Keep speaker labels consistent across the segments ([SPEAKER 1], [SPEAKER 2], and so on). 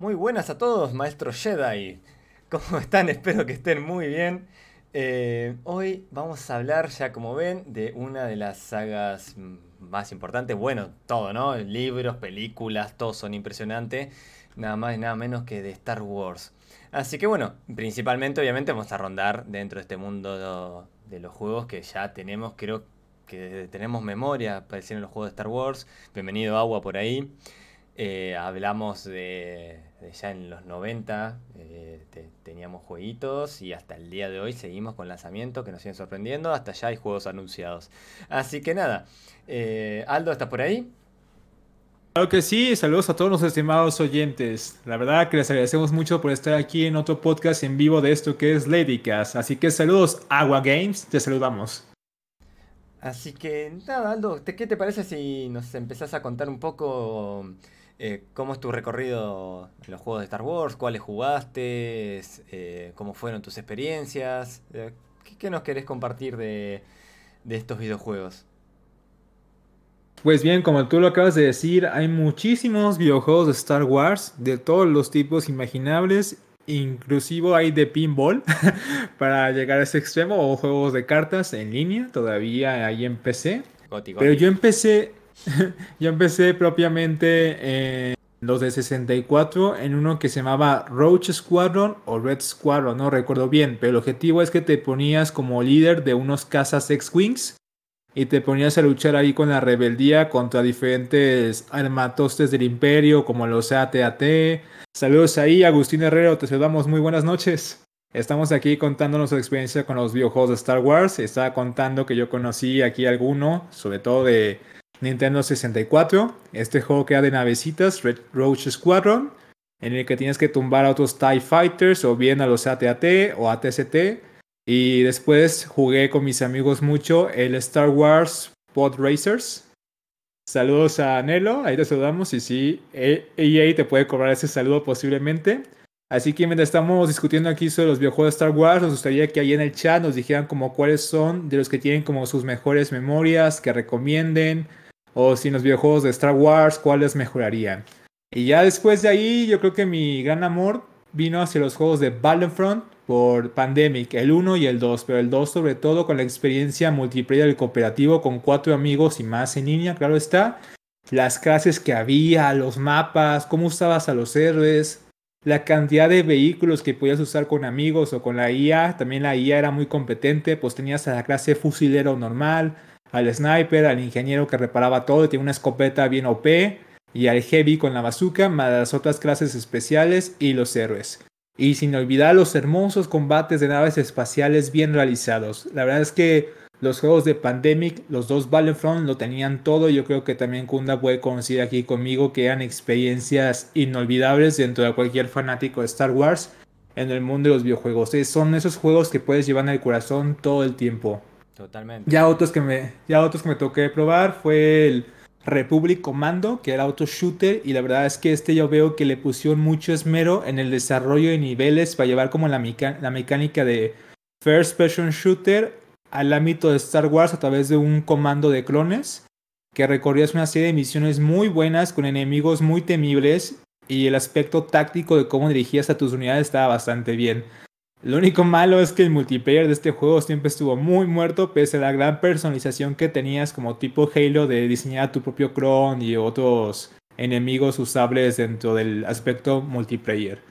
[SPEAKER 1] Muy buenas a todos, maestros Jedi. ¿Cómo están? Espero que estén muy bien. Eh, hoy vamos a hablar, ya como ven, de una de las sagas más importantes. Bueno, todo, ¿no? Libros, películas, todos son impresionantes. Nada más y nada menos que de Star Wars. Así que bueno, principalmente obviamente vamos a rondar dentro de este mundo de los juegos que ya tenemos, creo que tenemos memoria, aparecieron los juegos de Star Wars. Bienvenido Agua por ahí. Eh, hablamos de, ya en los 90, eh, teníamos jueguitos y hasta el día de hoy seguimos con lanzamientos que nos siguen sorprendiendo, hasta ya hay juegos anunciados. Así que nada, eh, Aldo, ¿estás por ahí?
[SPEAKER 2] Claro que sí, saludos a todos los estimados oyentes. La verdad que les agradecemos mucho por estar aquí en otro podcast en vivo de esto que es Ladycast. Así que saludos, Agua Games, te saludamos.
[SPEAKER 1] Así que nada, Aldo, ¿qué te parece si nos empezás a contar un poco eh, ¿Cómo es tu recorrido en los juegos de Star Wars? ¿Cuáles jugaste? Eh, ¿Cómo fueron tus experiencias? Eh, ¿qué, nos querés compartir de, estos videojuegos?
[SPEAKER 2] Pues bien, como tú lo acabas de decir, hay muchísimos videojuegos de Star Wars de todos los tipos imaginables. Inclusive hay de pinball para llegar a ese extremo o juegos de cartas en línea, todavía hay en PC. Pero yo empecé, yo empecé propiamente en los de 64 en uno que se llamaba Roach Squadron o Red Squadron, no recuerdo bien, pero el objetivo es que te ponías como líder de unos cazas X-Wings y te ponías a luchar ahí con la rebeldía contra diferentes armatostes del imperio como los AT-AT. Saludos ahí, Agustín Herrero, te saludamos, muy buenas noches. Estamos aquí contando nuestra experiencia con los videojuegos de Star Wars. Estaba contando que yo conocí aquí alguno, sobre todo de Nintendo 64, este juego que era de navecitas, Red Roach Squadron, en el que tienes que tumbar a otros TIE Fighters o bien a los ATAT o ATST. Y después jugué con mis amigos mucho el Star Wars Pod Racers. Saludos a Nelo, ahí te saludamos y sí, EA e te puede cobrar ese saludo posiblemente. Así que mientras estamos discutiendo aquí sobre los videojuegos de Star Wars, nos gustaría que ahí en el chat nos dijeran como cuáles son de los que tienen como sus mejores memorias, que recomienden, o si en los videojuegos de Star Wars, cuáles mejorarían. Y ya después de ahí, yo creo que mi gran amor vino hacia los juegos de Battlefront por Pandemic, el 1 y el 2, pero el 2 sobre todo con la experiencia multiplayer del cooperativo con cuatro amigos y más en línea, claro está. Las clases que había, los mapas, cómo usabas a los héroes, la cantidad de vehículos que podías usar con amigos o con la IA, también la IA era muy competente, pues tenías a la clase fusilero normal, al sniper, al ingeniero que reparaba todo tiene una escopeta bien OP, y al heavy con la bazooka, más las otras clases especiales y los héroes. Y sin olvidar los hermosos combates de naves espaciales bien realizados. La verdad es que los juegos de Pandemic, los dos Battlefront lo tenían todo. Yo creo que también Kunda puede coincidir aquí conmigo que eran experiencias inolvidables dentro de cualquier fanático de Star Wars en el mundo de los videojuegos. Son esos juegos que puedes llevar en el corazón todo el tiempo.
[SPEAKER 1] Totalmente.
[SPEAKER 2] Ya otros que me, ya otros que me toqué probar fue el Republic Commando, que era auto shooter, y la verdad es que este yo veo que le pusieron mucho esmero en el desarrollo de niveles para llevar como la, la mecánica de First Person Shooter al ámbito de Star Wars a través de un comando de clones, que recorrías una serie de misiones muy buenas con enemigos muy temibles y el aspecto táctico de cómo dirigías a tus unidades estaba bastante bien. Lo único malo es que el multiplayer de este juego siempre estuvo muy muerto pese a la gran personalización que tenías como tipo Halo de diseñar tu propio clon y otros enemigos usables dentro del aspecto multiplayer.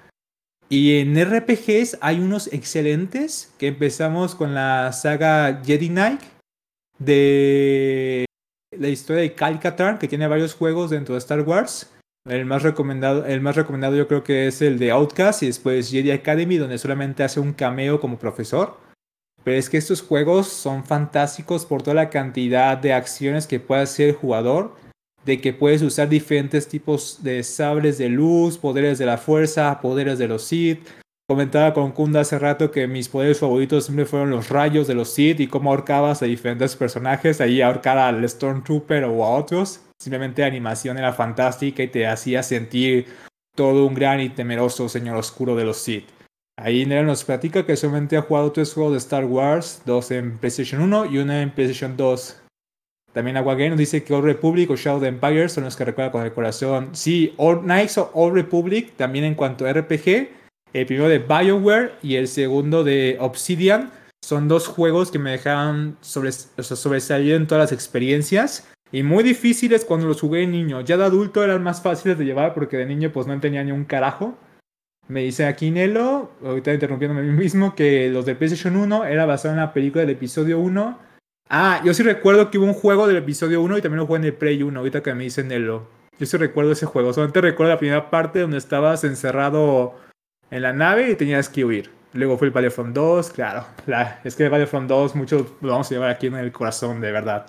[SPEAKER 2] Y en RPGs hay unos excelentes que empezamos con la saga Jedi Knight de la historia de Calcatar que tiene varios juegos dentro de Star Wars. El más recomendado, el más recomendado yo creo que es el de Outcast y después Jedi Academy, donde solamente hace un cameo como profesor. Pero es que estos juegos son fantásticos por toda la cantidad de acciones que puede hacer el jugador, de que puedes usar diferentes tipos de sables de luz, poderes de la fuerza, poderes de los Sith. Comentaba con Kunda hace rato que mis poderes favoritos siempre fueron los rayos de los Sith y cómo ahorcabas a diferentes personajes, ahí ahorcar al Stormtrooper o a otros. Simplemente la animación era fantástica y te hacía sentir todo un gran y temeroso señor oscuro de los Sith. Ahí Nero nos platica que solamente ha jugado tres juegos de Star Wars, dos en PlayStation 1 y uno en PlayStation 2. También Agua nos dice que Old Republic o Shadow of the Empire son los que recuerda con el corazón. Sí, Old Knights o Old Republic, también en cuanto a RPG, el primero de BioWare y el segundo de Obsidian, son dos juegos que me dejaron sobre, sobresalir en todas las experiencias y muy difíciles cuando los jugué de niño. Ya de adulto eran más fáciles de llevar porque de niño pues no tenía ni un carajo. Me dice aquí Nelo, ahorita interrumpiéndome a mí mismo, que los de PlayStation 1 era basado en la película del episodio 1. Ah, yo sí recuerdo que hubo un juego del episodio 1 y también lo jugué en el Play 1, ahorita que me dice Nelo. Yo sí recuerdo ese juego, solamente recuerdo la primera parte donde estabas encerrado en la nave y tenías que huir. Luego fue el Battlefront 2, claro. La, es que el Battlefront 2 muchos lo vamos a llevar aquí en el corazón, de verdad.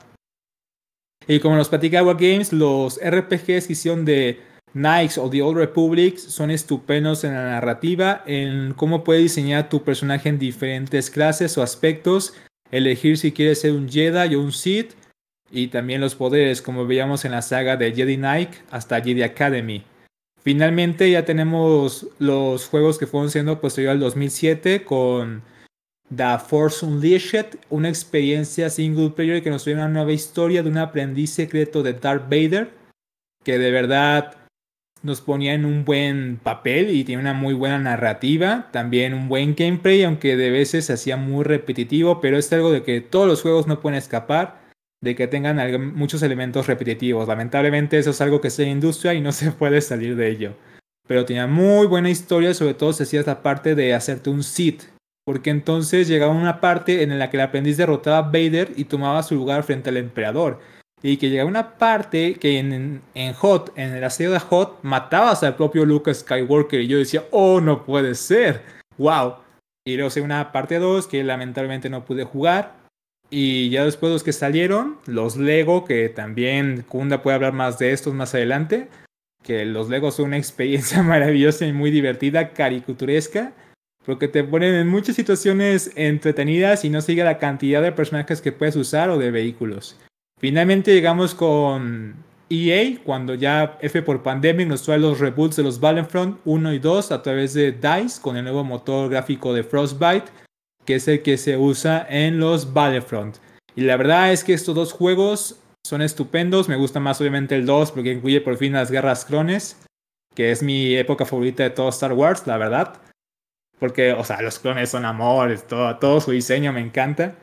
[SPEAKER 2] Y como nos platica Games, los RPGs que hicieron de Knights o The Old Republic son estupendos en la narrativa, en cómo puedes diseñar tu personaje en diferentes clases o aspectos, elegir si quieres ser un Jedi o un Sith, y también los poderes, como veíamos en la saga de Jedi Knight hasta Jedi Academy. Finalmente ya tenemos los juegos que fueron siendo posterior al 2007 con The Force Unleashed, una experiencia single player que nos trae una nueva historia de un aprendiz secreto de Darth Vader, que de verdad nos ponía en un buen papel y tiene una muy buena narrativa, también un buen gameplay, aunque de veces se hacía muy repetitivo, pero es algo de que todos los juegos no pueden escapar, de que tengan muchos elementos repetitivos. Lamentablemente eso es algo que es en industria y no se puede salir de ello. Pero tenía muy buena historia, sobre todo se hacía esta parte de hacerte un sit, porque entonces llegaba una parte en la que el aprendiz derrotaba a Vader y tomaba su lugar frente al emperador y que llega una parte que en, en, Hot, en el asedio de Hot, matabas al propio Luke Skywalker y yo decía, oh, no puede ser, wow. Y luego hice una parte 2 que lamentablemente no pude jugar. Y ya después los que salieron, los Lego, que también Kunda puede hablar más de estos más adelante, que los Lego son una experiencia maravillosa y muy divertida, caricaturesca, porque te ponen en muchas situaciones entretenidas y no sigue la cantidad de personajes que puedes usar o de vehículos. Finalmente llegamos con EA, cuando ya F por Pandemic nos trae los reboots de los Battlefront 1 y 2 a través de DICE con el nuevo motor gráfico de Frostbite, que es el que se usa en los Battlefront. Y la verdad es que estos dos juegos son estupendos. Me gusta más obviamente el 2 porque incluye por fin las guerras clones, que es mi época favorita de todo Star Wars, la verdad. Porque, o sea, los clones son amores, todo, todo su diseño me encanta.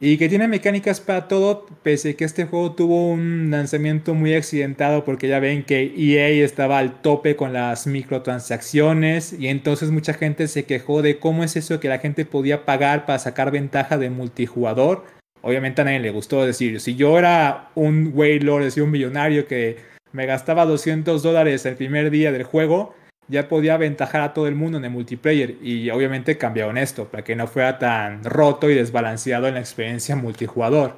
[SPEAKER 2] Y que tiene mecánicas para todo, pese a que este juego tuvo un lanzamiento muy accidentado porque ya ven que EA estaba al tope con las microtransacciones y entonces mucha gente se quejó de cómo es eso que la gente podía pagar para sacar ventaja de multijugador. Obviamente a nadie le gustó decir, si yo era un Waylord, decir un millonario que me gastaba 200 dólares el primer día del juego, ya podía aventajar a todo el mundo en el multiplayer y obviamente cambiaron esto para que no fuera tan roto y desbalanceado en la experiencia multijugador.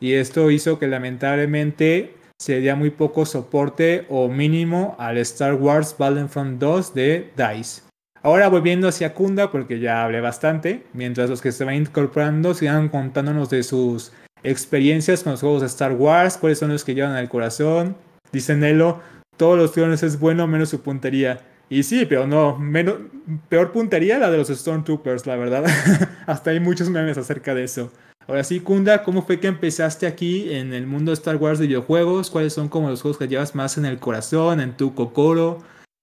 [SPEAKER 2] Y esto hizo que lamentablemente se diera muy poco soporte o mínimo al Star Wars Battlefront 2 de DICE. Ahora volviendo hacia Kunda, porque ya hablé bastante, mientras los que se van incorporando sigan contándonos de sus experiencias con los juegos de Star Wars, cuáles son los que llevan al corazón. Dice Nelo, todos los clones es bueno menos su puntería. Y sí, pero no, menos, peor puntería la de los Stormtroopers, la verdad. Hasta hay muchos memes acerca de eso. Ahora sí, Kunda, ¿cómo fue que empezaste aquí en el mundo de Star Wars de videojuegos? ¿Cuáles son como los juegos que llevas más en el corazón, en tu cocoro?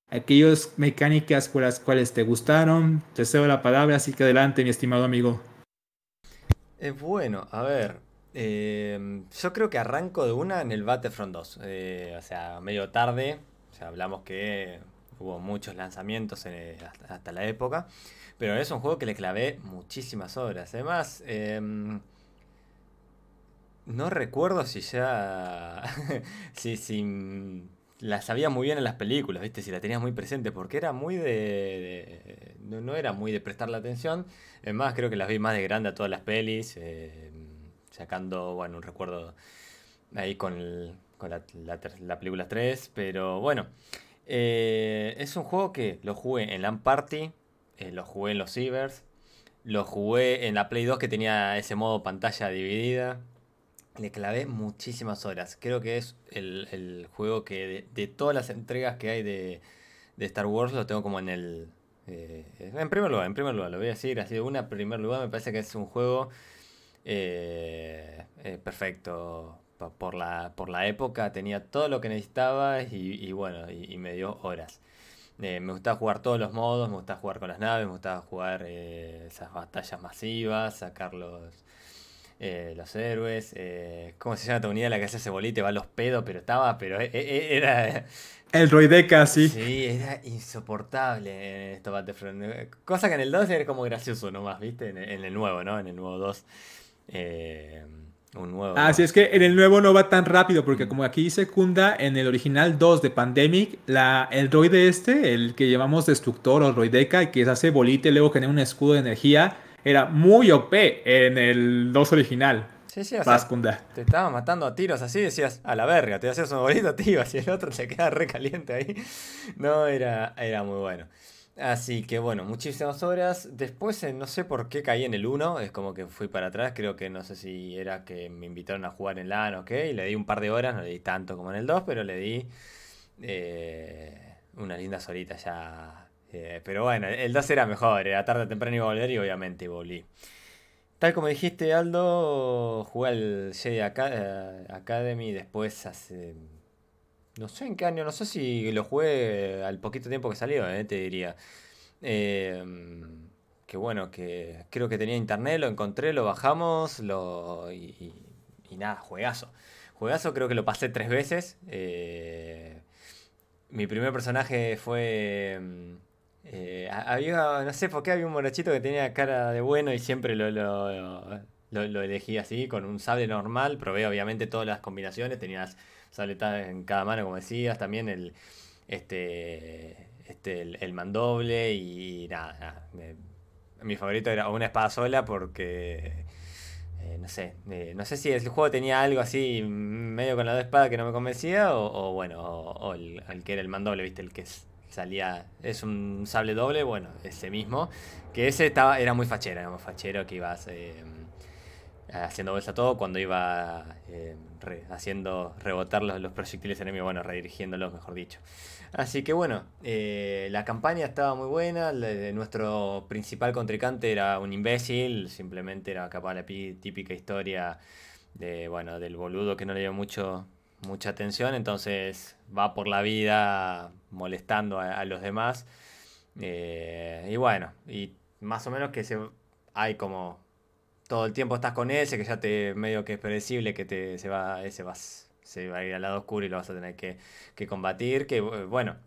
[SPEAKER 2] Aquellas mecánicas por las cuales te gustaron. Te cedo la palabra, así que adelante, mi estimado amigo.
[SPEAKER 1] Eh, bueno, a ver, Em, yo creo que arranco de una en el Battlefront 2. Eh, o sea, medio tarde. O sea, hablamos que hubo muchos lanzamientos hasta, la época. Pero es un juego que le clavé muchísimas horas. Además, em, no recuerdo si ya. si, si la sabía muy bien en las películas, ¿viste? Si la tenías muy presente, porque era muy de. no, era muy de prestarle atención. Es más, creo que las vi más de grande a todas las pelis. Eh, sacando, bueno, un recuerdo ahí con, con la, película 3, pero bueno, eh, es un juego que lo jugué en LAN Party, eh, lo jugué en los Cibers, lo jugué en la Play 2 que tenía ese modo pantalla dividida. Le clavé muchísimas horas. Creo que es el, juego que de, todas las entregas que hay de, Star Wars lo tengo como en el... Eh, en primer lugar, en primer lugar, lo voy a decir así de una, primer lugar me parece que es un juego Eh, perfecto por la, por la época, tenía todo lo que necesitaba y, bueno, y, me dio horas. me gustaba jugar todos los modos, me gustaba jugar con las naves, me gustaba jugar esas batallas masivas, sacar los, eh, los héroes, eh, ¿cómo se llama tu unidad la que hace ese bolite? Va a los pedos, pero estaba, pero e, e, era...
[SPEAKER 2] El Roideca, sí.
[SPEAKER 1] Sí, era insoportable en esto Battlefront. Cosa que en el 2 era como gracioso nomás, ¿viste? En, el nuevo, ¿no? En el nuevo 2. Eh, un nuevo.
[SPEAKER 2] Ah, sí, es que en el nuevo no va tan rápido, porque como aquí secunda en el original 2 de Pandemic, la, el droide este, el que llamamos Destructor o Roideca, que se hace bolite y luego genera un escudo de energía, era muy OP en el 2 original.
[SPEAKER 1] Sí, sí, o sea, te estaba matando a tiros así, decías, a la verga, te hacías un bolito, tío, y el otro se queda re caliente ahí. No, era, era muy bueno. Así que bueno, muchísimas horas. Después eh, no sé por qué caí en el 1, es como que fui para atrás, creo que no sé si era que me invitaron a jugar en LAN o qué, y le di un par de horas, no le di tanto como en el 2, pero le di eh, unas lindas horitas ya eh, pero bueno, el 2 era mejor, era tarde o temprano iba a volver y obviamente volví. Tal como dijiste, Aldo, jugué al Jedi Academy después hace. No sé en qué año, no sé si lo jugué al poquito tiempo que salió, eh, te diría. que bueno, que creo que tenía internet, lo encontré, lo bajamos, lo. Y, y, nada, juegazo. Juegazo, creo que lo pasé tres veces. mi primer personaje fue. Eh, había, no sé por qué había un morochito que tenía cara de bueno y siempre lo, lo, lo, elegí así, con un sable normal. Probé obviamente todas las combinaciones, tenías sabletas en cada mano, como decías, también el, este, este, el, mandoble y nada. mi favorito era una espada sola porque eh, no sé, eh, no sé si el juego tenía algo así medio con la dos espadas que no me convencía o, bueno, o, el, el, que era el mandoble, viste, el que salía, es un sable doble, bueno, ese mismo, que ese estaba, era muy fachero, era muy fachero que ibas eh, haciendo bolsa todo cuando iba haciendo rebotar los, proyectiles enemigos, bueno, redirigiéndolos, mejor dicho. Así que bueno, eh, la campaña estaba muy buena, nuestro principal contrincante era un imbécil, simplemente era capaz la típica historia de, bueno, del boludo que no le dio mucho mucha atención, entonces va por la vida molestando a, los demás. Eh, y bueno, y más o menos que se, hay como todo el tiempo estás con ese, que ya te medio que es predecible que te, se va, ese vas, se va a ir al lado oscuro y lo vas a tener que, combatir, que bueno,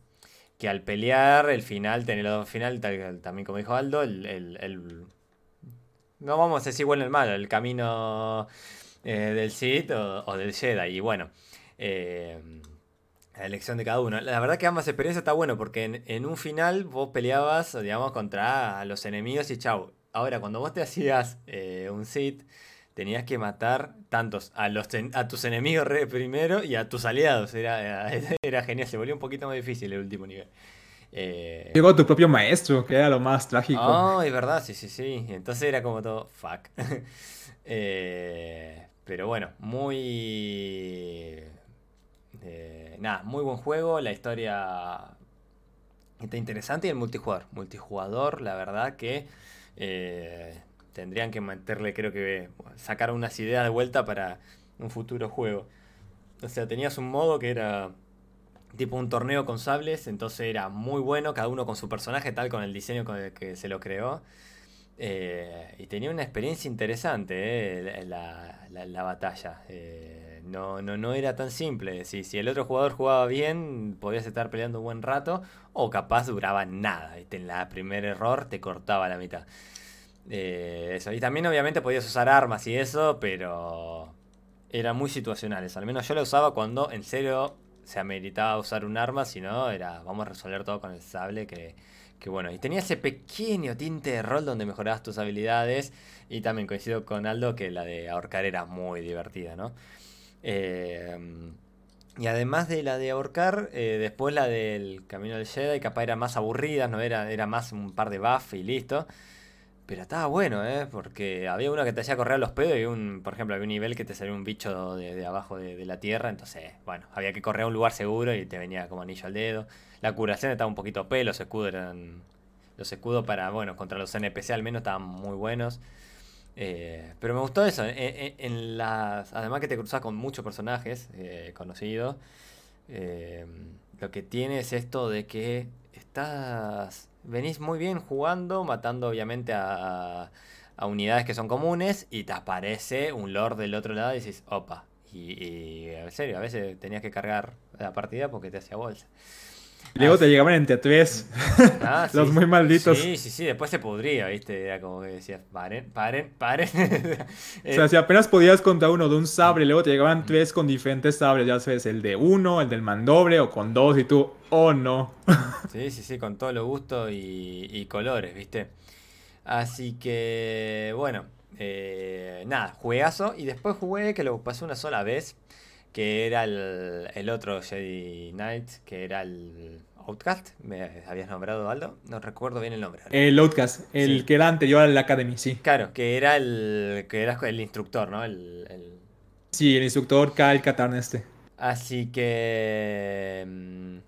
[SPEAKER 1] que al pelear el final, tener el final, también como dijo Aldo, el, no vamos a decir bueno el malo, el camino eh, del Sith o, del Jedi, y bueno, Em, la elección de cada uno. La verdad que ambas experiencias está bueno porque en, un final vos peleabas, digamos, contra los enemigos y chau. Ahora, cuando vos te hacías eh, un sit, tenías que matar tantos a, los a tus enemigos primero y a tus aliados. Era, era, genial, se volvió un poquito más difícil el último nivel.
[SPEAKER 2] Eh, Llegó tu propio maestro, que era lo más trágico.
[SPEAKER 1] Oh, es verdad, sí, sí, sí. Entonces era como todo, fuck. Eh, pero bueno, muy eh, nada, muy buen juego, la historia está interesante y el multijugador. Multijugador, la verdad que eh, tendrían que meterle, creo que sacar unas ideas de vuelta para un futuro juego. O sea, tenías un modo que era tipo un torneo con sables, entonces era muy bueno, cada uno con su personaje, tal con el diseño con el que se lo creó. Eh, y tenía una experiencia interesante la, la, batalla no, no, no era tan simple. Si, si el otro jugador jugaba bien, podías estar peleando un buen rato, o capaz duraba nada. En la primer error te cortaba la mitad. Eh, eso. Y también obviamente podías usar armas y eso, pero eran muy situacionales. Al menos yo lo usaba cuando en serio se ameritaba usar un arma, si no, era vamos a resolver todo con el sable que, que bueno. Y tenía ese pequeño tinte de rol donde mejorabas tus habilidades. Y también coincido con Aldo que la de ahorcar era muy divertida, ¿no? Em, y además de la de ahorcar, eh, después la del Camino del Jedi, capaz era más aburrida, no era, era más un par de buff y listo. Pero estaba bueno, ¿eh? Porque había uno que te hacía correr a los pedos y un, por ejemplo, había un nivel que te salía un bicho de, abajo de, la tierra. Entonces, bueno, había que correr a un lugar seguro y te venía como anillo al dedo. La curación estaba un poquito pelo, los escudos eran. Los escudos para, bueno, contra los NPC al menos estaban muy buenos. Eh, pero me gustó eso. En, las, además que te cruzas con muchos personajes eh, conocidos. Eh, lo que tiene es esto de que estás. Venís muy bien jugando, matando obviamente a, a unidades que son comunes. Y te aparece un lord del otro lado y dices, opa. Y, y en serio, a veces tenías que cargar la partida porque te hacía bolsa.
[SPEAKER 2] Luego te llegaban entre tres. Ah, los muy malditos.
[SPEAKER 1] Sí, sí, sí, después se podría, ¿viste? Era como que decías, paren, paren, paren.
[SPEAKER 2] o sea, si apenas podías contar uno de un sabre, luego te llegaban tres con diferentes sabres, ya sabes, el de uno, el del mandoble o con dos y tú, oh no.
[SPEAKER 1] sí, sí, sí, con todo lo gusto y, colores, ¿viste? Así que, bueno, eh, nada, juegazo. Y después jugué, que lo pasé una sola vez que era el, otro Jedi Knight, que era el Outcast, ¿me habías nombrado Aldo? No recuerdo bien el nombre.
[SPEAKER 2] El Outcast, el que era anterior a la Academy, sí.
[SPEAKER 1] Claro, que era el que era el instructor, ¿no? El,
[SPEAKER 2] Sí, el instructor Kyle Katarn este.
[SPEAKER 1] Así que...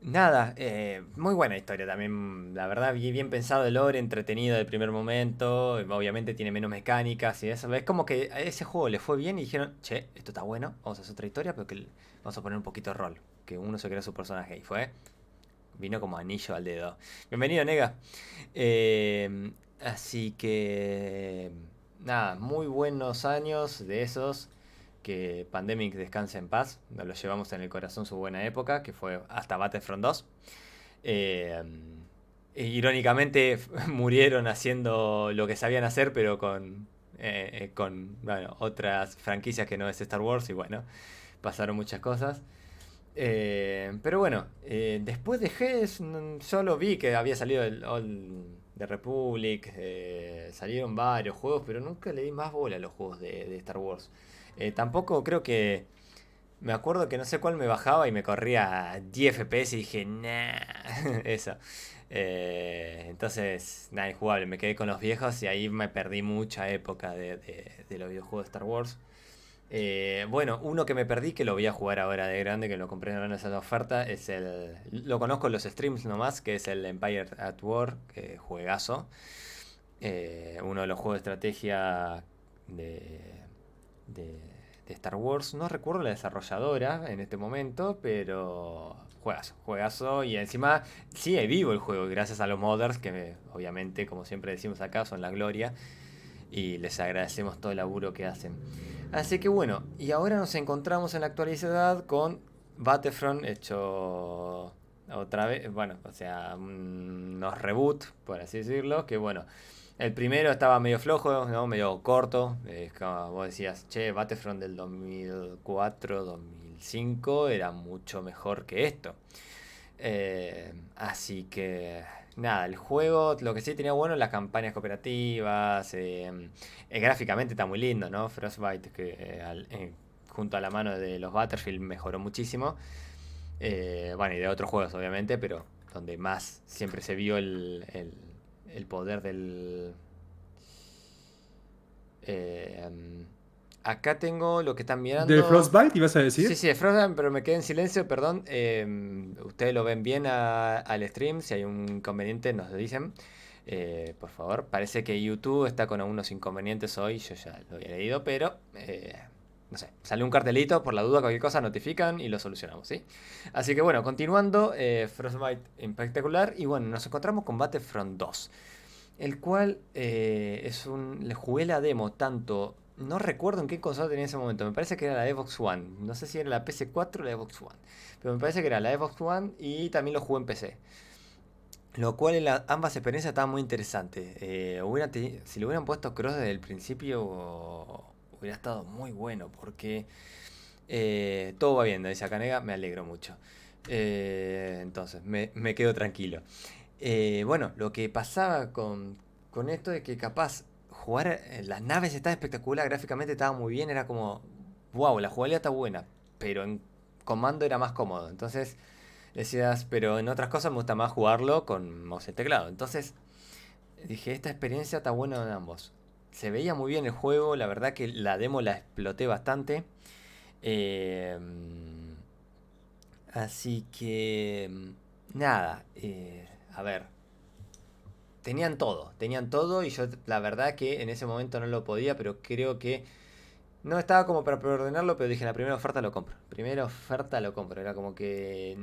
[SPEAKER 1] Nada, eh, muy buena historia también, la verdad, bien pensado el lore, entretenido de primer momento, obviamente tiene menos mecánicas y eso, es como que a ese juego le fue bien y dijeron, che, esto está bueno, vamos a hacer otra historia, pero que vamos a poner un poquito de rol, que uno se crea su personaje y fue, vino como anillo al dedo. Bienvenido, nega. Eh, así que, nada, muy buenos años de esos que Pandemic descanse en paz, nos lo llevamos en el corazón su buena época, que fue hasta Battlefront 2. Eh, irónicamente murieron haciendo lo que sabían hacer, pero con, eh, eh, con otras franquicias que no es Star Wars, y bueno, pasaron muchas cosas. pero bueno, después de GES, solo vi que había salido el the Republic, salieron varios juegos, pero nunca le di más bola a los juegos de Star Wars. Eh, tampoco creo que. Me acuerdo que no sé cuál me bajaba y me corría a 10 FPS y dije, nah, eso. Eh, entonces, nada, injugable. Me quedé con los viejos y ahí me perdí mucha época de, los videojuegos de Star Wars. Eh, bueno, uno que me perdí, que lo voy a jugar ahora de grande, que lo compré en esa oferta, es el. Lo conozco en los streams nomás, que es el Empire at War, que juegazo. uno de los juegos de estrategia de de, Star Wars. No recuerdo la desarrolladora en este momento, pero juegazo, juegazo. Y encima sigue vivo el juego, gracias a los modders, que obviamente, como siempre decimos acá, son la gloria. Y les agradecemos todo el laburo que hacen. Así que bueno, y ahora nos encontramos en la actualidad con Battlefront hecho otra vez, bueno, o sea, unos reboot, por así decirlo, que bueno, el primero estaba medio flojo, ¿no? medio corto. Como vos decías, che, Battlefront del 2004, 2005 era mucho mejor que esto. Eh, así que, nada, el juego, lo que sí tenía bueno, las campañas cooperativas. Eh, eh, gráficamente está muy lindo, ¿no? Frostbite, que junto a la mano de los Battlefield mejoró muchísimo. bueno, y de otros juegos, obviamente, pero donde más siempre se vio el poder del... Eh, acá tengo lo que están mirando.
[SPEAKER 2] ¿Del Frostbite ibas a decir?
[SPEAKER 1] Sí, sí, de Frostbite, pero me quedé en silencio, perdón. Eh, ustedes lo ven bien al stream, si hay un inconveniente nos lo dicen. Eh, por favor, parece que YouTube está con algunos inconvenientes hoy, yo ya lo había leído, pero no sé, sale un cartelito, por la duda cualquier cosa notifican y lo solucionamos, ¿sí? Así que bueno, continuando, eh, Frostbite en particular, y bueno, nos encontramos con Battlefront 2, el cual eh, es un... le jugué la demo tanto... No recuerdo en qué consola tenía en ese momento. Me parece que era la Xbox One. No sé si era la PC4 o la Xbox One. Pero me parece que era la Xbox One y también lo jugué en PC. Lo cual en ambas experiencias estaban muy interesantes. Eh, si le hubieran puesto cross desde el principio hubiera estado muy bueno porque eh, todo va bien, dice Canega, me alegro mucho. Eh, entonces, me, quedo tranquilo. Eh, bueno, lo que pasaba con, esto es que capaz jugar, las naves estaban espectacular, gráficamente estaba muy bien, era como, wow, la jugabilidad está buena, pero en comando era más cómodo. Entonces decías, pero en otras cosas me gusta más jugarlo con mouse y teclado. Entonces dije, esta experiencia está buena en ambos se veía muy bien el juego, la verdad que la demo la exploté bastante. Em, así que, nada, eh, a ver, tenían todo, tenían todo y yo la verdad que en ese momento no lo podía, pero creo que no estaba como para preordenarlo, pero dije, la primera oferta lo compro. Primera oferta lo compro. Era como que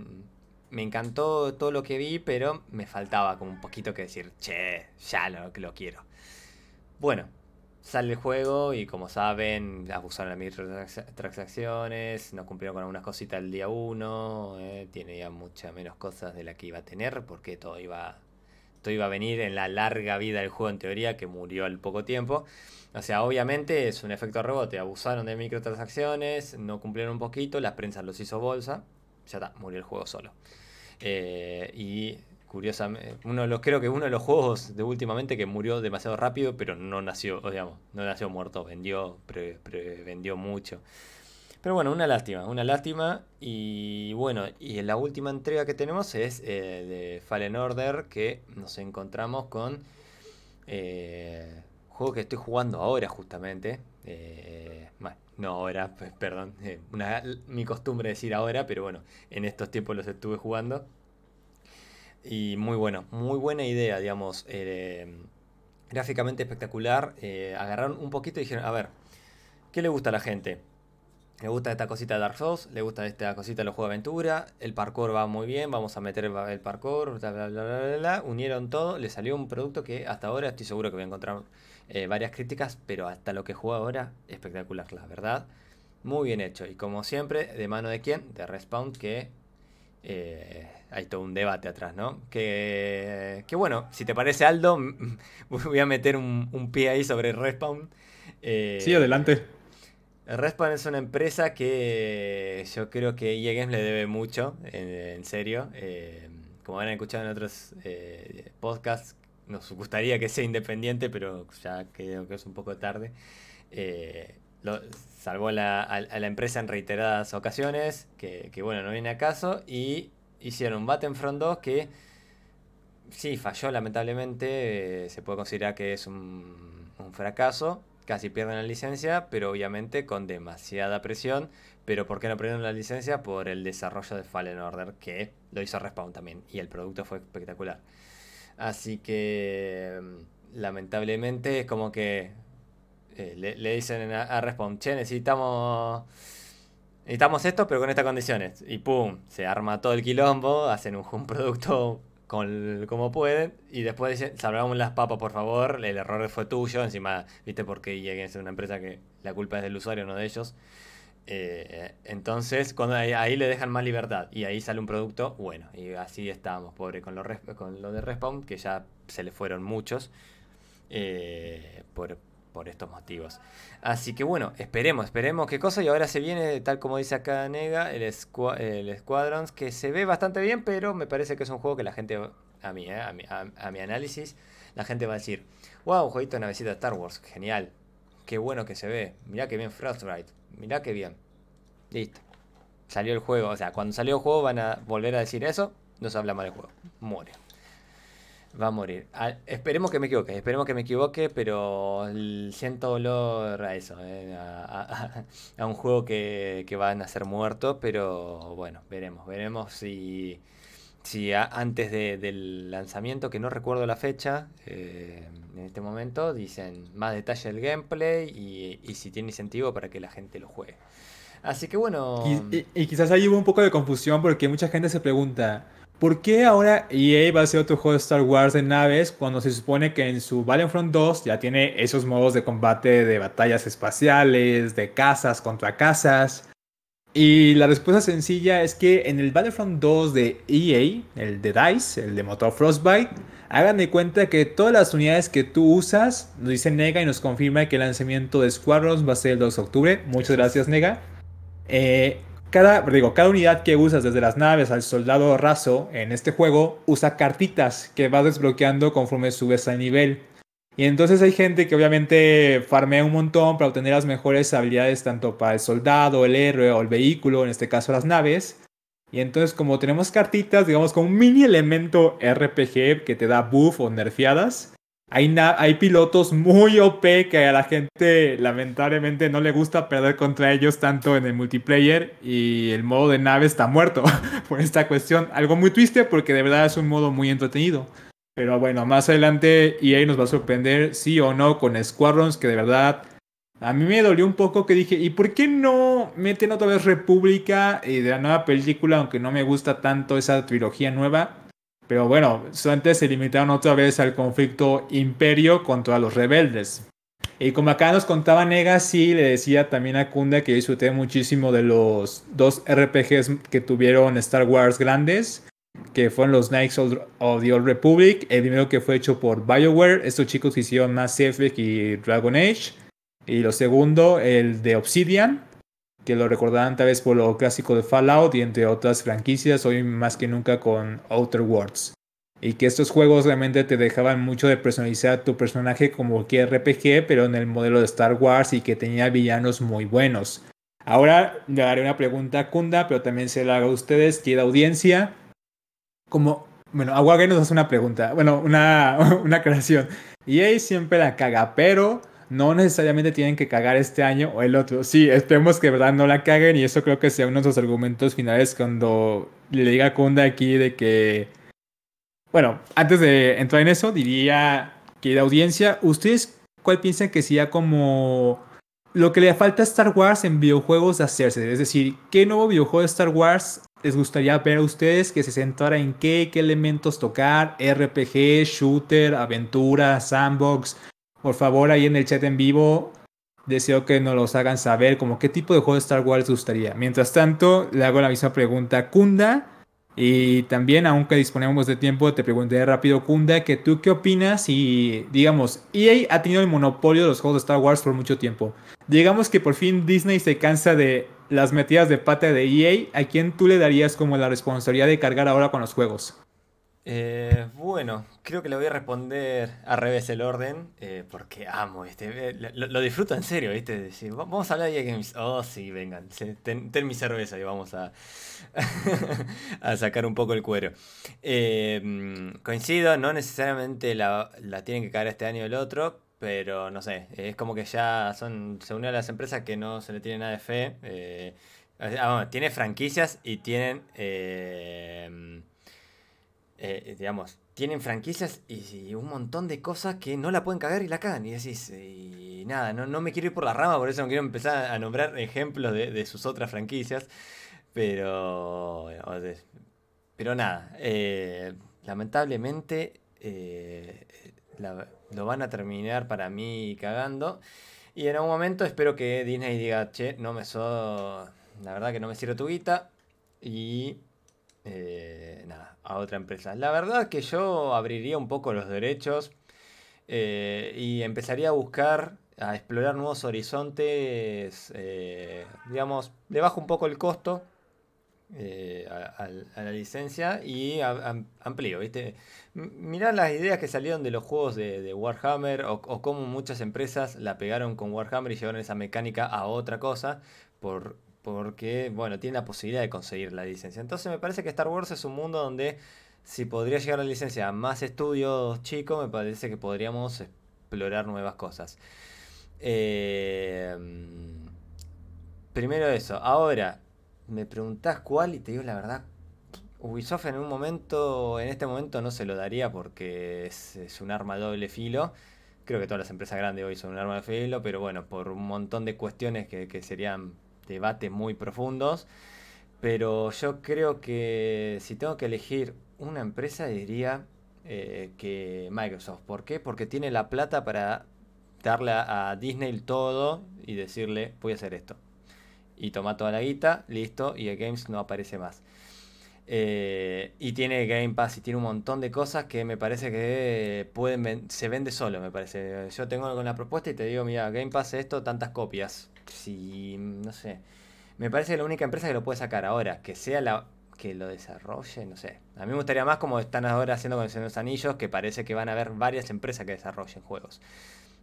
[SPEAKER 1] me encantó todo lo que vi, pero me faltaba como un poquito que decir, che, ya lo, lo quiero. Bueno, sale el juego y como saben, abusaron de las transacciones, no cumplieron con algunas cositas el día 1, eh, tiene ya muchas menos cosas de la que iba a tener, porque todo iba, todo iba a venir en la larga vida del juego en teoría, que murió al poco tiempo. O sea, obviamente es un efecto rebote, abusaron de microtransacciones, no cumplieron un poquito, la prensa los hizo bolsa, ya está, murió el juego solo. Eh, y curiosamente, uno los, creo que uno de los juegos de últimamente que murió demasiado rápido, pero no nació, digamos, no nació muerto, vendió, vendió mucho. Pero bueno, una lástima, una lástima. Y bueno, y la última entrega que tenemos es eh, de Fallen Order, que nos encontramos con eh, juego que estoy jugando ahora justamente. Eh, no ahora, perdón, una, mi costumbre decir ahora, pero bueno, en estos tiempos los estuve jugando. Y muy bueno, muy buena idea, digamos. Eh, gráficamente espectacular. Eh, agarraron un poquito y dijeron, a ver, ¿qué le gusta a la gente? Le gusta esta cosita de Dark Souls, le gusta esta cosita de los juegos de aventura, el parkour va muy bien, vamos a meter el parkour, unieron todo, le salió un producto que hasta ahora estoy seguro que voy a encontrar eh, varias críticas, pero hasta lo que juego ahora, espectacular, la verdad. Muy bien hecho, y como siempre, de mano de quién? De Respawn, que eh, hay todo un debate atrás, ¿no? Que, que, bueno, si te parece Aldo, voy a meter un, pie ahí sobre Respawn.
[SPEAKER 2] Eh, sí, adelante.
[SPEAKER 1] Respawn es una empresa que yo creo que EA Games le debe mucho, en, serio. Eh, como han escuchado en otros podcasts, nos gustaría que sea independiente, pero ya creo que es un poco tarde. Lo, salvó a la, empresa en reiteradas ocasiones, que, bueno, no viene a caso, y hicieron un Battlefront 2 que sí, falló lamentablemente, eh, se puede considerar que es un, fracaso, casi pierden la licencia, pero obviamente con demasiada presión. Pero ¿por qué no perdieron la licencia? Por el desarrollo de Fallen Order, que lo hizo Respawn también, y el producto fue espectacular. Así que mm, lamentablemente es como que eh, le, dicen a, Respawn, che, necesitamos, necesitamos esto, pero con estas condiciones. Y pum, se arma todo el quilombo, hacen un, producto con, como pueden, y después dicen, salvamos las papas, por favor, el error fue tuyo, encima, viste, porque lleguen a una empresa que la culpa es del usuario, no de ellos. Eh, entonces, cuando ahí, le dejan más libertad y ahí sale un producto bueno. Y así estábamos, pobre, con lo, con lo de Respawn, que ya se le fueron muchos. Eh, por, por estos motivos. Así que bueno, esperemos, esperemos qué cosa. Y ahora se viene, tal como dice acá Nega, el, el Squadrons, que se ve bastante bien, pero me parece que es un juego que la gente, a mí, eh, a, mi, a, mi análisis, la gente va a decir, wow, un jueguito de navecita de Star Wars, genial, qué bueno que se ve, mirá que bien Frostbite, mirá que bien. Listo. Salió el juego, o sea, cuando salió el juego van a volver a decir eso, no se habla mal del juego, muere. Va a morir. Ah, esperemos que me equivoque, esperemos que me equivoque, pero siento dolor a eso, eh, a, un juego que, que va a nacer muerto, pero bueno, veremos, veremos si, si antes del lanzamiento, que no recuerdo la fecha, eh, en este momento, dicen más detalle del gameplay y, y, si tiene incentivo para que la gente lo juegue. Así que bueno...
[SPEAKER 2] y, y quizás ahí hubo un poco de confusión porque mucha gente se pregunta... ¿Por qué ahora EA va a hacer otro juego de Star Wars de naves cuando se supone que en su Battlefront 2 ya tiene esos modos de combate de batallas espaciales, de casas contra casas? Y la respuesta sencilla es que en el Battlefront 2 de EA, el de DICE, el de motor Frostbite, hagan de cuenta que todas las unidades que tú usas, nos dice Nega y nos confirma que el lanzamiento de Squadrons va a ser el 2 de octubre. Muchas gracias, Nega. Eh, cada, digo, cada unidad que usas, desde las naves al soldado raso en este juego, usa cartitas que vas desbloqueando conforme subes al nivel. Y entonces hay gente que obviamente farmea un montón para obtener las mejores habilidades tanto para el soldado, el héroe o el vehículo, en este caso las naves. Y entonces como tenemos cartitas, digamos como un mini elemento RPG que te da buff o nerfeadas, hay, pilotos muy OP que a la gente lamentablemente no le gusta perder contra ellos tanto en el multiplayer y el modo de nave está muerto por esta cuestión. Algo muy triste porque de verdad es un modo muy entretenido. Pero bueno, más adelante EA nos va a sorprender, sí o no, con Squadrons, que de verdad a mí me dolió un poco que dije, ¿y por qué no meten otra vez República y de la nueva película, aunque no me gusta tanto esa trilogía nueva? Pero bueno, antes se limitaron otra vez al conflicto imperio contra los rebeldes. Y como acá nos contaba Nega, sí, le decía también a Kunda que disfruté muchísimo de los dos RPGs que tuvieron Star Wars grandes que fueron los Knights of the Old Republic. El primero que fue hecho por BioWare. Estos chicos hicieron Mass Effect y Dragon Age. Y lo segundo, el de Obsidian, que lo recordarán tal vez por lo clásico de Fallout y entre otras franquicias, hoy más que nunca con Outer Worlds. Y que estos juegos realmente te dejaban mucho de personalizar tu personaje como cualquier RPG, pero en el modelo de Star Wars y que tenía villanos muy buenos. Ahora le haré una pregunta a Kunda, pero también se la hago a ustedes, queda audiencia como, bueno, Aguague nos hace una pregunta, bueno, una, una creación. EA siempre la caga, pero no necesariamente tienen que cagar este año o el otro. Sí, esperemos que verdad no la caguen y eso creo que sea uno de los argumentos finales cuando le diga a Kunda aquí de que... Bueno, antes de entrar en eso, diría que de audiencia, ¿ustedes cuál piensan que sea como lo que le falta a Star Wars en videojuegos de hacerse? Es decir, ¿qué nuevo videojuego de Star Wars les gustaría ver a ustedes que se centrara en qué, qué elementos tocar, RPG, shooter, aventura, sandbox. Por favor, ahí en el chat en vivo, deseo que nos los hagan saber como qué tipo de juego de Star Wars gustaría. Mientras tanto, le hago la misma pregunta a Kunda. Y también, aunque disponemos de tiempo, te pregunté rápido, Kunda, que tú qué opinas y, digamos, EA ha tenido el monopolio de los juegos de Star Wars por mucho tiempo. Digamos que por fin Disney se cansa de las metidas de pata de EA, ¿a quién tú le darías como la responsabilidad de cargar ahora con los juegos?
[SPEAKER 1] Eh, bueno, creo que le voy a responder al revés el orden, eh, porque amo, este, lo, disfruto en serio, ¿viste? vamos a hablar de Games. Oh, sí, vengan, ten, mi cerveza y vamos a, a sacar un poco el cuero. Eh, coincido, no necesariamente la, la tienen que caer este año o el otro, pero no sé, es como que ya son, se unió a las empresas que no se le tiene nada de fe. Eh, ah, tiene franquicias y tienen, eh, eh, digamos, tienen franquicias y, un montón de cosas que no la pueden cagar y la cagan. Y decís, y nada, no, no me quiero ir por la rama, por eso no quiero empezar a nombrar ejemplos de, sus otras franquicias. Pero, pero nada, lamentablemente la, lo van a terminar para mí cagando. Y en algún momento espero que Disney diga, che, no me so... La verdad que no me sirve tu guita. Y... Eh, nada, a otra empresa. La verdad que yo abriría un poco los derechos. Eh, y empezaría a buscar, a explorar nuevos horizontes. Eh, digamos, le bajo un poco el costo a, la licencia y amplío, ¿viste? Mirá las ideas que salieron de los juegos de, Warhammer o, cómo muchas empresas la pegaron con Warhammer y llevaron esa mecánica a otra cosa por, porque, bueno, tiene la posibilidad de conseguir la licencia. Entonces me parece que Star Wars es un mundo donde si podría llegar la licencia a más estudios chicos, me parece que podríamos explorar nuevas cosas. Eh, primero eso. Ahora, me preguntás cuál y te digo la verdad. Ubisoft en un momento, en este momento no se lo daría porque es, un arma doble filo. Creo que todas las empresas grandes hoy son un arma de filo, pero bueno, por un montón de cuestiones que, serían debates muy profundos. Pero yo creo que si tengo que elegir una empresa diría eh, que Microsoft. ¿Por qué? Porque tiene la plata para darle a Disney todo y decirle voy a hacer esto y toma toda la guita, listo, y el Games no aparece más. Eh, y tiene Game Pass y tiene un montón de cosas que me parece que pueden se vende solo, me parece. Yo tengo con la propuesta y te digo, mira, Game Pass esto, tantas copias. Si, no sé. Me parece la única empresa que lo puede sacar ahora, que sea la que lo desarrolle, no sé. A mí me gustaría más como están ahora haciendo con los Anillos, que parece que van a haber varias empresas que desarrollen juegos.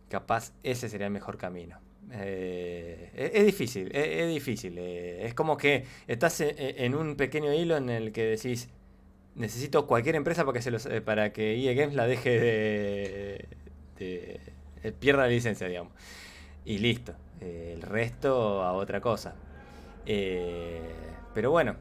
[SPEAKER 1] Capaz ese sería el mejor camino. Eh, es, difícil, es, difícil. Eh, es como que estás en, un pequeño hilo en el que decís, necesito cualquier empresa para que, se los, eh, para que EA Games la deje de, de, pierda la licencia, digamos. Y listo. El resto a otra cosa. pero bueno,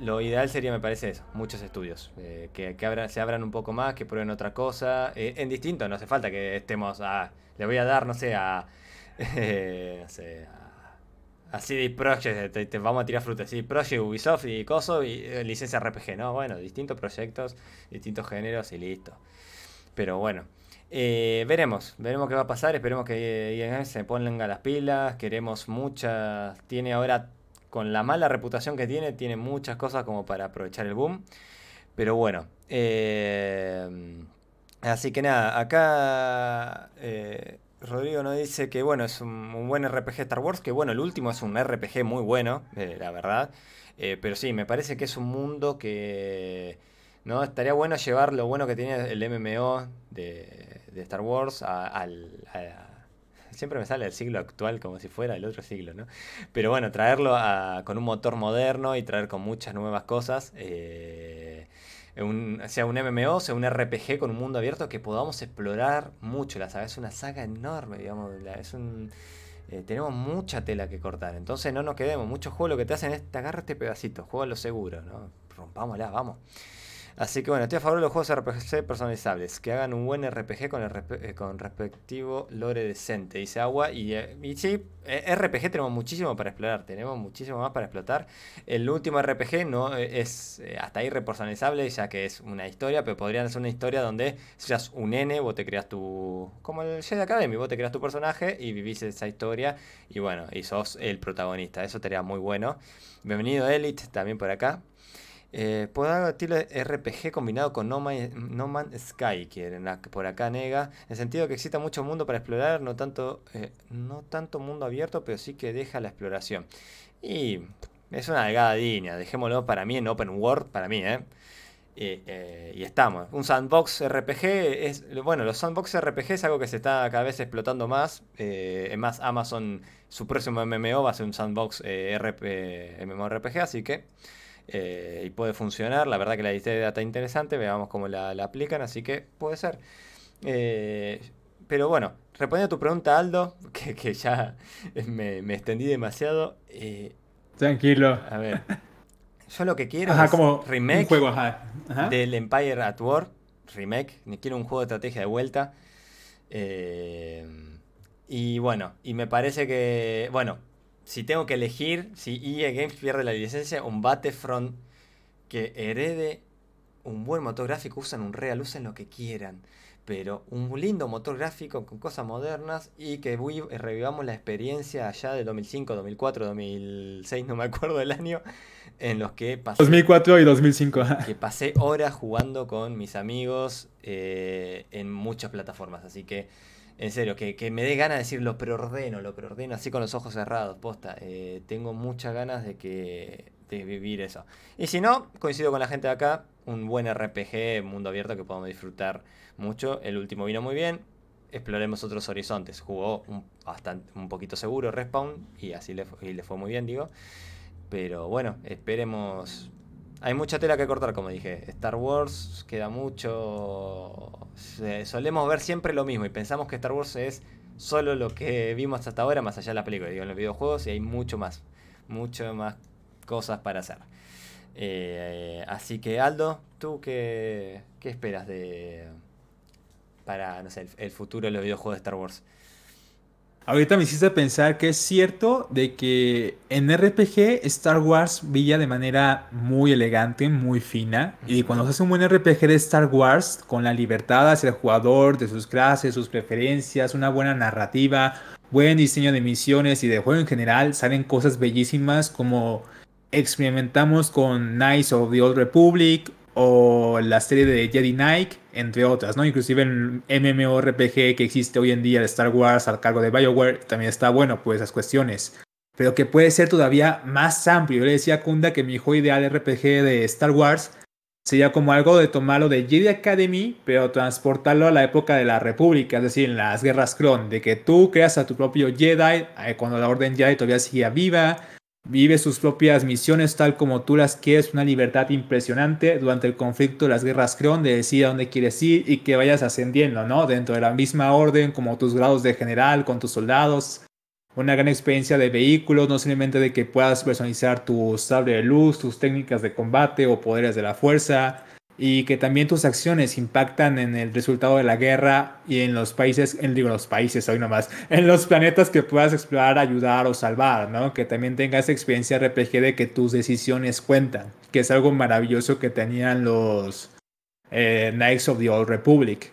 [SPEAKER 1] lo ideal sería, me parece eso, muchos estudios. Eh, que, se abran un poco más, que prueben otra cosa. Eh, en distinto, no hace falta que estemos a. Le voy a dar, no sé, a. no sé, a, CD Projekt, te, vamos a tirar frutas. CD Projekt, Ubisoft y Coso y licencia RPG, ¿no? Bueno, distintos proyectos, distintos géneros y listo. Pero bueno. Veremos, veremos qué va a pasar, esperemos que ING se ponga las pilas, queremos muchas, tiene ahora con la mala reputación que tiene, tiene muchas cosas como para aprovechar el boom. Pero bueno. Eh, así que nada, acá eh, Rodrigo nos dice que bueno, es un, buen RPG Star Wars, que bueno, el último es un RPG muy bueno, eh, la verdad. pero sí, me parece que es un mundo que... ¿no? Estaría bueno llevar lo bueno que tiene el MMO de, Star Wars siempre me sale el siglo actual como si fuera el otro siglo, ¿no? Pero bueno, traerlo con un motor moderno y traer con muchas nuevas cosas. Eh, sea un MMO, sea un RPG con un mundo abierto que podamos explorar mucho. La saga es una saga enorme, digamos. Eh, tenemos mucha tela que cortar. Entonces no nos quedemos. Muchos juegos lo que te hacen es te agarra este pedacito, juega lo seguro, ¿no? Rompámosla, vamos. Así que bueno, estoy a favor de los juegos RPG personalizables, que hagan un buen RPG con, el eh, con respectivo lore decente, dice Agua. Y, eh, y sí, eh, RPG tenemos muchísimo para explorar, tenemos muchísimo más para explotar. El último RPG no es hasta ahí repersonalizable, ya que es una historia, pero podrían ser una historia donde seas un N, vos te creas tu. como el Jedi Academy, vos te creas tu personaje y vivís esa historia y bueno, y sos el protagonista. Eso estaría muy bueno. Bienvenido Elite también por acá. Eh, dar estilo RPG combinado con no, Man, Sky, que por acá nega, en el sentido que exista mucho mundo para explorar, no tanto, eh, no tanto mundo abierto, pero sí que deja la exploración. Y es una delgada línea, dejémoslo para mí en Open World, para mí, ¿eh? eh y estamos. Un sandbox RPG es. Bueno, los sandbox RPG es algo que se está cada vez explotando más. es más, Amazon, su próximo MMO va a ser un sandbox RP, MMORPG, así que eh, y puede funcionar. La verdad que la idea está interesante, veamos cómo la, aplican, así que puede ser. Eh, pero bueno, respondiendo a tu pregunta, Aldo, que, ya me, extendí demasiado. Eh,
[SPEAKER 2] Tranquilo.
[SPEAKER 1] A ver. Yo lo que quiero es como remake juego, del Empire at War. Remake. Quiero un juego de estrategia de vuelta. y bueno, y me parece que. Bueno, si tengo que elegir, si EA Games pierde la licencia, un Battlefront que herede un buen motor gráfico, usan un Real, usen lo que quieran, pero un lindo motor gráfico con cosas modernas y que revivamos la experiencia allá de 2005, 2004, 2006, no me acuerdo del año, en los que
[SPEAKER 2] pasé... 2004 y 2005.
[SPEAKER 1] que pasé horas jugando con mis amigos eh, en muchas plataformas, así que en serio, que, me dé ganas de decir lo preordeno, lo preordeno así con los ojos cerrados, posta. Eh, tengo muchas ganas de que de vivir eso. Y si no, coincido con la gente de acá, un buen RPG, mundo abierto que podamos disfrutar mucho. El último vino muy bien. Exploremos otros horizontes. Jugó un, bastante, un poquito seguro Respawn y así y le fue muy bien, digo. Pero bueno, esperemos hay mucha tela que cortar, como dije. Star Wars queda mucho. Solemos ver siempre lo mismo y pensamos que Star Wars es solo lo que vimos hasta ahora, más allá de la película, digo, en los videojuegos, y hay mucho más. Mucho más cosas para hacer. Eh, así que, Aldo, ¿tú qué, qué esperas de. para, sé, el futuro de los videojuegos de Star Wars?
[SPEAKER 2] Ahorita me hiciste pensar que es cierto de que en RPG Star Wars brilla de manera muy elegante, muy fina. Y cuando se hace un buen RPG de Star Wars, con la libertad hacia el jugador, de sus clases, sus preferencias, una buena narrativa, buen diseño de misiones y de juego en general, salen cosas bellísimas como experimentamos con Knights of the Old Republic o la serie de Jedi Knight, entre otras, ¿no? Inclusive el MMORPG que existe hoy en día de Star Wars al cargo de BioWare también está bueno pues esas cuestiones. Pero que puede ser todavía más amplio. Yo le decía a Kunda que mi juego ideal RPG de Star Wars sería como algo de tomarlo de Jedi Academy, pero transportarlo a la época de la República, es decir, en las guerras Clon, de que tú creas a tu propio Jedi eh, cuando la Orden Jedi todavía sigue viva, Vive sus propias misiones tal como tú las quieres, una libertad impresionante durante el conflicto de las guerras Creon, de decir a dónde quieres ir y que vayas ascendiendo, ¿no? Dentro de la misma orden, como tus grados de general, con tus soldados. una gran experiencia de vehículos, no simplemente de que puedas personalizar tu sable de luz, tus técnicas de combate o poderes de la fuerza, y que también tus acciones impactan en el resultado de la guerra y en los países, en digo los países hoy nomás, en los planetas que puedas explorar, ayudar o salvar, ¿no? Que también tengas experiencia RPG de que tus decisiones cuentan, que es algo maravilloso que tenían los eh, Knights of the Old Republic.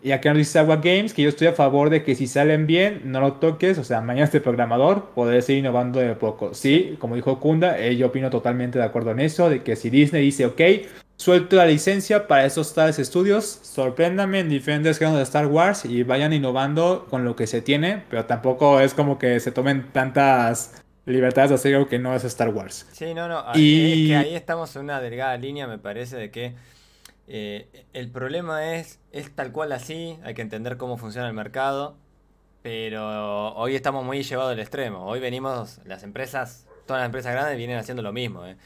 [SPEAKER 2] Y acá nos dice Agua Games que yo estoy a favor de que si salen bien, no lo toques, o sea, mañana este programador, poder seguir innovando de poco. Sí, como dijo Kunda, eh, yo opino totalmente de acuerdo en eso, de que si Disney dice, ok, Suelto la licencia para esos tales estudios, sorpréndame en diferentes géneros de Star Wars y vayan innovando con lo que se tiene, pero tampoco es como que se tomen tantas libertades de hacer algo que no es Star Wars.
[SPEAKER 1] Sí, no, no, y... es que ahí estamos en una delgada línea, me parece, de que eh, el problema es, es tal cual así, hay que entender cómo funciona el mercado, pero hoy estamos muy llevados al extremo, hoy venimos, las empresas, todas las empresas grandes vienen haciendo lo mismo, ¿eh?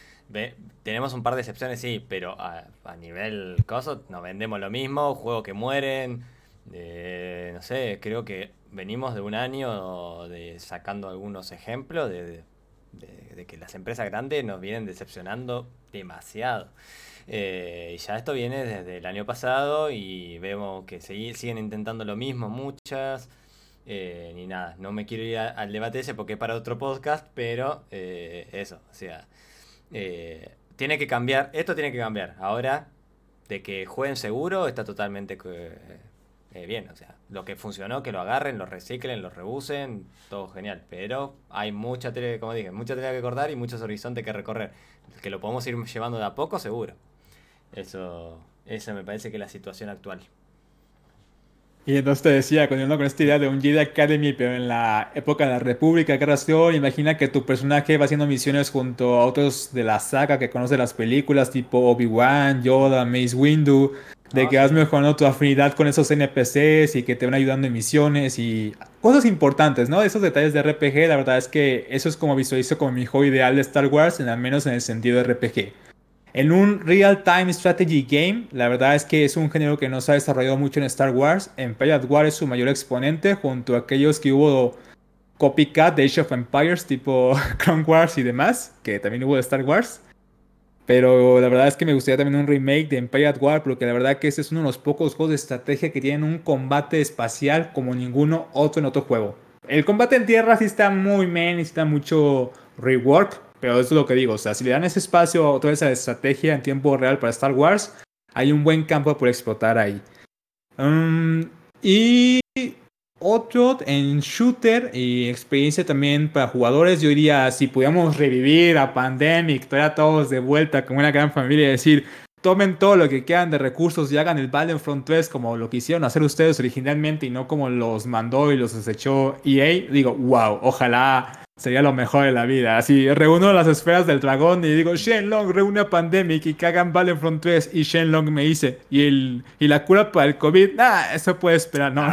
[SPEAKER 1] Tenemos un par de excepciones, sí, pero a, nivel coso nos vendemos lo mismo, juegos que mueren, no sé, creo que venimos de un año de sacando algunos ejemplos de, que las empresas grandes nos vienen decepcionando demasiado. Eh, y ya esto viene desde el año pasado y vemos que siguen intentando lo mismo muchas. Eh, ni nada, no me quiero ir al debate ese porque es para otro podcast, pero eh, eso, o sea, eh, tiene que cambiar, esto tiene que cambiar. Ahora, de que jueguen seguro, está totalmente eh, bien. O sea, lo que funcionó, que lo agarren, lo reciclen, lo reusen, todo genial. Pero hay mucha tele, como dije, mucha tela que cortar y muchos horizontes que recorrer. Que lo podemos ir llevando de a poco, seguro. Eso, eso me parece que es la situación actual.
[SPEAKER 2] Y entonces te decía, continuando con esta idea de un Jedi Academy, pero en la época de la República, creación, imagina que tu personaje va haciendo misiones junto a otros de la saga que conoce las películas, tipo Obi-Wan, Yoda, Mace Windu, de ah, que vas mejorando tu afinidad con esos NPCs y que te van ayudando en misiones y cosas importantes, ¿no? Esos detalles de RPG, la verdad es que eso es como visualizo como mi juego ideal de Star Wars, en al menos en el sentido de RPG. En un real-time strategy game, la verdad es que es un género que no se ha desarrollado mucho en Star Wars. Empire at War es su mayor exponente, junto a aquellos que hubo copycat de Age of Empires, tipo Clone Wars y demás, que también hubo de Star Wars. Pero la verdad es que me gustaría también un remake de Empire at War, porque la verdad que este es uno de los pocos juegos de estrategia que tienen un combate espacial como ninguno otro en otro juego. El combate en tierra sí está muy men, necesita mucho rework, pero eso es lo que digo, o sea, si le dan ese espacio a toda esa estrategia en tiempo real para Star Wars, hay un buen campo por explotar ahí. Um, y otro en shooter y experiencia también para jugadores, yo diría, si pudiéramos revivir a Pandemic, traer a todos de vuelta como una gran familia y decir, tomen todo lo que quieran de recursos y hagan el Battlefront 3 como lo quisieron hacer ustedes originalmente y no como los mandó y los desechó EA, digo, wow, ojalá Sería lo mejor de la vida. Así, reúno las esferas del dragón y digo, Shenlong, reúne a Pandemic y cagan Battlefront 3. Y Shenlong me dice, ¿y, el, y la cura para el COVID? Nah, eso puede esperar. No,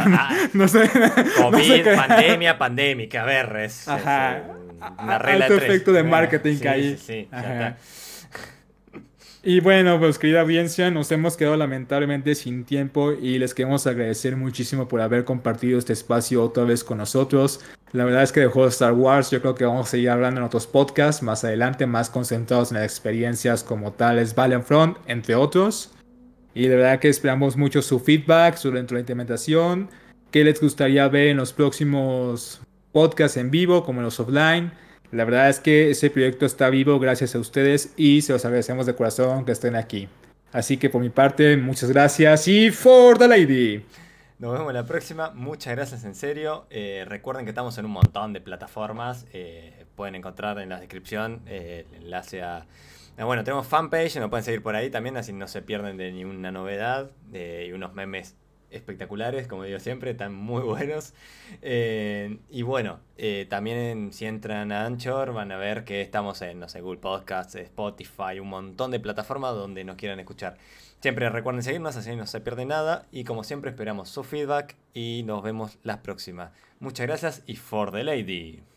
[SPEAKER 2] no, sé.
[SPEAKER 1] COVID, pandemia, pandémica. A ver, es, Ajá.
[SPEAKER 2] una regla Alto efecto de marketing que hay. Sí, sí, y bueno, pues querida audiencia, nos hemos quedado lamentablemente sin tiempo y les queremos agradecer muchísimo por haber compartido este espacio otra vez con nosotros. La verdad es que de juegos Star Wars yo creo que vamos a seguir hablando en otros podcasts más adelante, más concentrados en las experiencias como tales Front, entre otros. Y de verdad que esperamos mucho su feedback la implementación, qué les gustaría ver en los próximos podcasts en vivo como en los offline la verdad es que ese proyecto está vivo gracias a ustedes y se los agradecemos de corazón que estén aquí. Así que por mi parte, muchas gracias y for the lady.
[SPEAKER 1] Nos vemos la próxima. Muchas gracias en serio. Eh, recuerden que estamos en un montón de plataformas. Eh, pueden encontrar en la descripción eh, el enlace a... Bueno, tenemos fanpage, nos pueden seguir por ahí también, así no se pierden de ninguna novedad y unos memes espectaculares, como digo siempre, están muy buenos. Eh, y bueno, eh, también si entran a Anchor van a ver que estamos en, no sé, Google Podcasts, Spotify, un montón de plataformas donde nos quieran escuchar. Siempre recuerden seguirnos, así no se pierde nada. Y como siempre esperamos su feedback y nos vemos la próxima. Muchas gracias y for the lady.